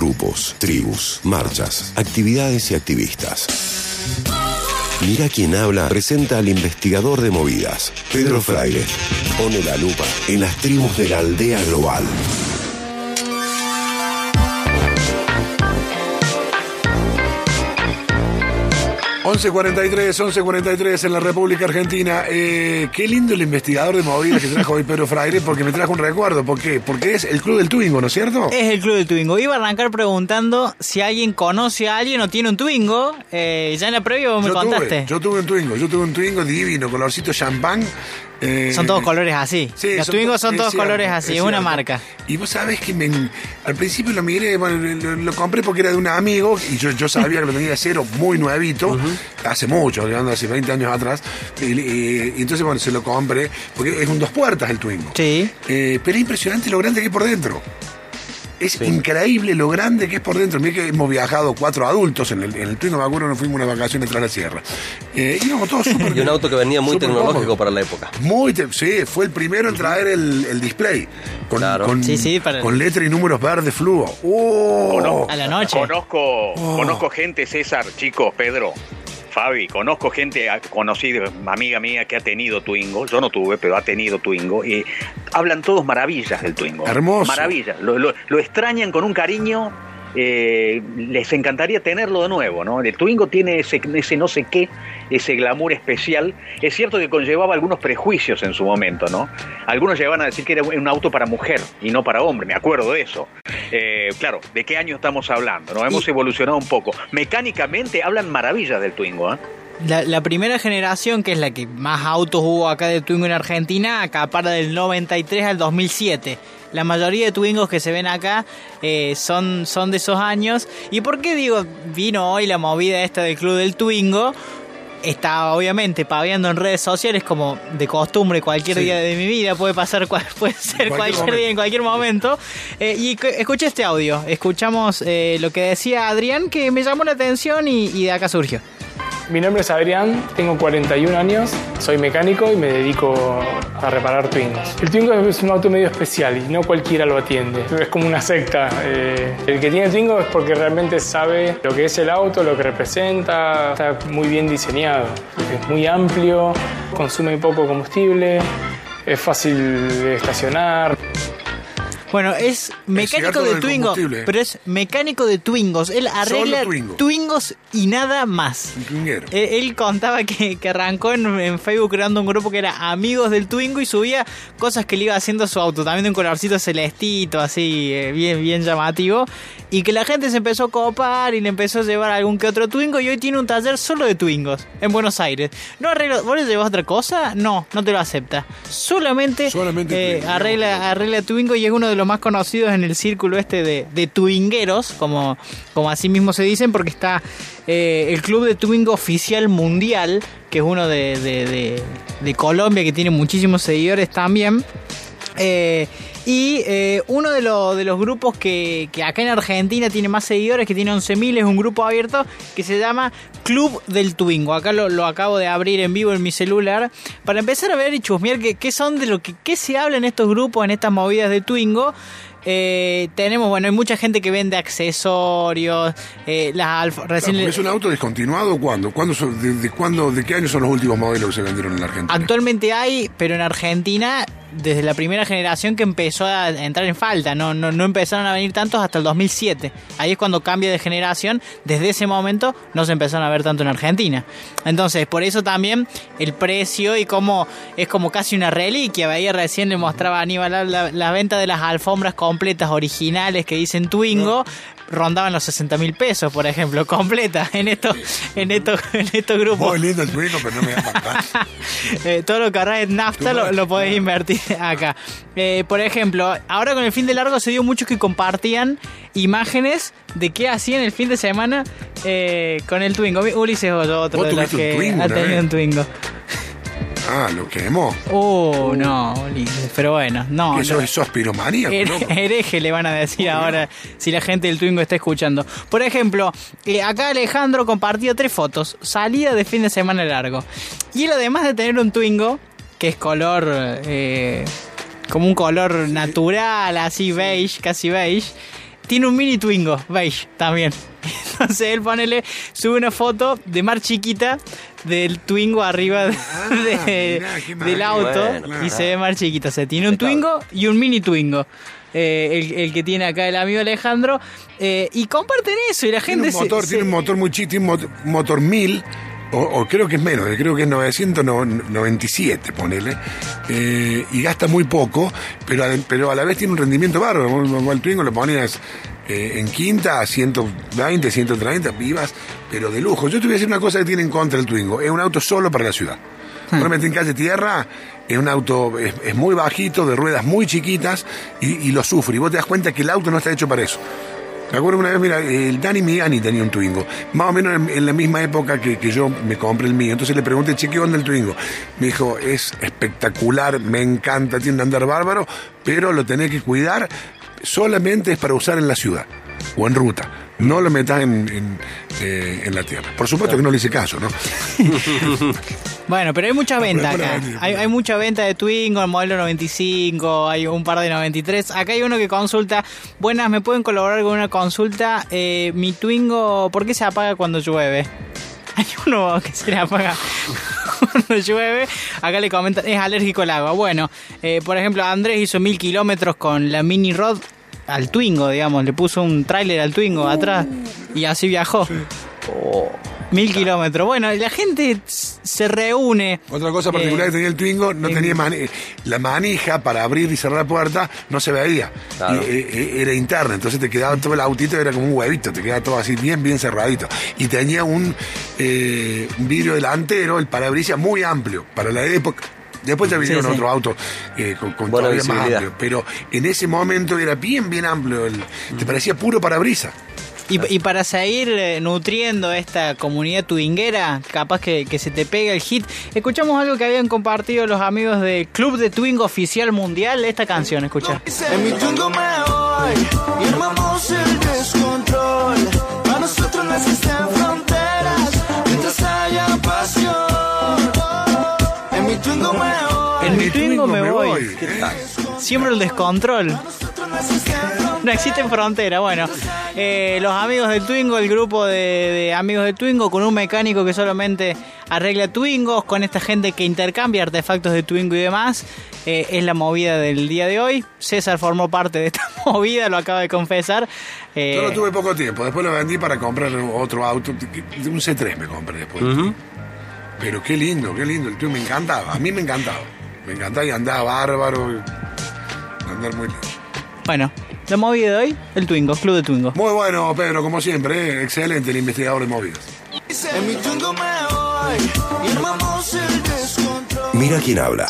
grupos, tribus, marchas, actividades y activistas. Mira quién habla presenta al investigador de movidas, Pedro Fraile. Pone la lupa en las tribus de la aldea global. 11.43, 11.43 en la República Argentina. Eh, qué lindo el investigador de movidas que trajo hoy Pedro Fraire, porque me trajo un recuerdo. ¿Por qué? Porque es el Club del Twingo, ¿no es cierto? Es el Club del Twingo. Iba a arrancar preguntando si alguien conoce a alguien o tiene un Twingo. Eh, ya en la previa vos me yo contaste. Tuve, yo tuve un Twingo, yo tuve un Twingo divino, colorcito champán. Eh, son todos colores así. Sí, Los Twingos son todos cierto, colores así, es una cierto. marca. Y vos sabés que me- al principio lo miré, bueno, lo, lo compré porque era de un amigo y yo, yo sabía que lo tenía de cero, muy nuevito, hace mucho, hace 20 años atrás. Y, y- y entonces, bueno, se lo compré porque es un dos puertas el Twingo. Sí. Eh, pero es impresionante lo grande que es por dentro. Es increíble lo grande que es por dentro. Mira que hemos viajado cuatro adultos en el, en el Twingo, me acuerdo, nos fuimos unas vacaciones tras la sierra. Eh, íbamos todos súper Y un auto que venía muy tecnológico para la época. Muy, te- sí, fue el primero en traer el, el display. Con, Claro. con, Sí, sí, para- con letra y números verdes fluo. ¡Oh! A la noche. Conozco, Oh. conozco gente, César, chicos, Pedro, Fabi, conozco gente conocida, amiga mía que ha tenido Twingo. Yo no tuve, pero ha tenido Twingo. Y hablan todos maravillas del Twingo. Hermoso. Maravillas. Lo, lo- lo extrañan con un cariño. Eh, les encantaría tenerlo de nuevo, ¿no? El Twingo tiene ese, ese no sé qué, ese glamour especial. Es cierto que conllevaba algunos prejuicios en su momento, ¿no? Algunos llegaban a decir que era un auto para mujer y no para hombre, me acuerdo de eso. Eh, claro, ¿de qué año estamos hablando? ¿no? Hemos Y- evolucionado un poco. Mecánicamente hablan maravillas del Twingo, ¿eh? La, la primera generación, que es la que más autos hubo acá de Twingo en Argentina, acapara del 93 al 2007. La mayoría de Twingos que se ven acá eh, son, son de esos años. ¿Y por qué digo, vino hoy la movida esta del Club del Twingo? Está obviamente paviando en redes sociales como de costumbre cualquier Sí. día de mi vida, puede pasar, puede ser Cualquier cualquier, momento. día en cualquier momento. Eh, y cu- escuché este audio, escuchamos eh, lo que decía Adrián que me llamó la atención y, y de acá surgió. Mi nombre es Adrián, tengo 41 años, soy mecánico y me dedico a reparar Twingos. El Twingo es un auto medio especial y no cualquiera lo atiende. Es como una secta. Eh, el que tiene Twingo es porque realmente sabe lo que es el auto, lo que representa, está muy bien diseñado. Es muy amplio, consume poco combustible, es fácil de estacionar. Bueno, es mecánico de del Twingo, combustible. pero es mecánico de Twingos. Él arregla Twingo. Twingos y nada más. Un. Eh, Él contaba que, que arrancó en, en Facebook creando un grupo que era amigos del Twingo y subía cosas que le iba haciendo a su auto, también de un colorcito celestito, así, eh, bien, bien llamativo. Y que la gente se empezó a copar y le empezó a llevar algún que otro Twingo y hoy tiene un taller solo de Twingos en Buenos Aires. No arregla, ¿Vos le llevas otra cosa? No, no te lo acepta. Solamente, Solamente eh, arregla, arregla Twingo y es uno de los más conocidos en el círculo este de, de como, como así mismo se dicen, porque está eh, el Club de Twingo Oficial Mundial, que es uno de- de Colombia, que tiene muchísimos seguidores también. Eh, y eh, uno de, los- de los grupos que, que acá en Argentina tiene más seguidores, que tiene 11.000, es un grupo abierto que se llama Club del Twingo. Acá lo, lo acabo de abrir en vivo en mi celular para empezar a ver y chusmear qué, qué son de lo que qué se habla en estos grupos, en estas movidas de Twingo. Eh, tenemos, bueno, hay mucha gente que vende accesorios, eh, las alfa- recién Claro, le- ¿Es un auto descontinuado cuándo? ¿Cuándo son- de, de cuándo, ¿De qué año son los últimos modelos que se vendieron en la Argentina? Actualmente hay, pero en Argentina, desde la primera generación que empezó a entrar en falta, no, empezaron a venir tantos hasta el 2007. Ahí es cuando cambia de generación, desde ese momento no se empezaron a ver tanto en Argentina. Entonces, por eso también el precio y cómo es como casi una reliquia. Veía recién le mostraba a Aníbal la, la- la venta de las alfombras completas originales que dicen Twingo. Rondaban los 60 mil pesos, por ejemplo, completas en estos, en estos, en estos grupos. Muy lindo el Twingo, pero no me da. Eh, todo lo que ahorras en nafta lo, lo podés invertir acá. Eh, por ejemplo, ahora con el fin de largo se dio muchos que compartían imágenes de qué hacían el fin de semana eh, con el Twingo. Ulises Hoyo, otro ¿Vos de los un que Twingo ha tenido un Twingo. Ah, lo quemó. Uh, no, pero bueno, no. ¿Qué, no. sos, sos piromaníaco, Here- loco? Hereje le van a decir ahora si la gente del Twingo está escuchando. Por ejemplo, eh, acá Alejandro compartió tres fotos. Salida de fin de semana largo. Y él además de tener un Twingo, que es color... eh, como un color natural, así beige, casi beige. tiene un mini Twingo, beige, también. Entonces él ponele, sube una foto de Mar chiquita del Twingo arriba de- Ah, de- mirá, qué del auto Bueno, y se ve Mar chiquita. O sea, tiene un Twingo y un mini Twingo. eh, el, el que tiene acá el amigo Alejandro. eh, y comparten eso y la Tiene gente un se- motor, se- tiene un motor muy tiene un mot- motor 1000, o, o creo que es menos, eh, creo que es 997, ponele, eh, y gasta muy poco, pero, a- pero a la vez tiene un rendimiento bárbaro. Al Twingo lo ponías eh, en quinta a 120, 130, vivas, pero de lujo. Yo te voy a decir una cosa que tiene en contra el Twingo, es un auto solo para la ciudad. Por ejemplo, en calle tierra es un auto, es, es muy bajito, de ruedas muy chiquitas y, y lo sufre. Y vos te das cuenta que el auto no está hecho para eso. Me acuerdo una vez, mira, el Dani Miani tenía un Twingo, más o menos en, en la misma época que, que yo me compré el mío. Entonces le pregunté, che, ¿qué onda el Twingo? Me dijo, es espectacular, me encanta, tiene un andar bárbaro, pero lo tenés que cuidar, solamente es para usar en la ciudad o en ruta. No lo metas en, en, eh, en la tierra. Por supuesto que no le hice caso, ¿no? Bueno, pero hay mucha venta Bueno, acá. Hay, hay mucha venta de Twingo, el modelo 95, hay un par de 93. Acá hay uno que consulta. Buenas, ¿me pueden colaborar con una consulta? Eh, mi Twingo, ¿por qué se apaga cuando llueve? Hay uno que se le apaga cuando llueve. Acá le comentan, es alérgico al agua. Bueno, eh, por ejemplo, Andrés hizo mil kilómetros con la Mini Rod al Twingo, digamos. Le puso un tráiler al Twingo atrás y así viajó. Mil kilómetros. Bueno, la gente se reúne. Otra cosa particular Eh, que tenía el Twingo, no eh, tenía mani- la manija para abrir y cerrar la puerta, no se veía. Claro. Y, eh, eh, era interna, entonces te quedaba todo el autito, era como un huevito, te quedaba todo así bien, bien cerradito. Y tenía un, eh, un vidrio delantero, el parabrisas muy amplio para la época. Después ya vinieron sí. otros autos eh, con, todavía más amplio. Pero en ese momento era bien, bien amplio. el- te parecía puro parabrisa. Y, y para seguir eh, nutriendo esta comunidad twinguera, capaz que, que se te pega el hit, escuchamos algo que habían compartido los amigos del Club de Twingo Oficial Mundial, esta canción, escucha. En mi Twingo me voy y armamos el descontrol. Para nosotros no existen fronteras mientras haya pasión. En mi Twingo me voy. En mi Twingo me voy. ¿Qué tal? Siempre el descontrol. No existen fronteras. Bueno, eh, los amigos del Twingo, el grupo de, de amigos del Twingo, con un mecánico que solamente arregla Twingos, con esta gente que intercambia artefactos de Twingo y demás, eh, es la movida del día de hoy. César formó parte de esta movida, lo acaba de confesar. Eh, Yo lo tuve poco tiempo, después lo vendí para comprar otro auto, un C3 me compré después. Pero qué lindo, qué lindo, el Twingo me encantaba, a mí me encantaba. Me encantaba y andaba bárbaro, andar muy lindo. Bueno, la movida de hoy, el Twingo, Club de Twingo. Muy bueno, Pedro, como siempre, ¿eh? excelente el investigador de movidas. Mira quién habla.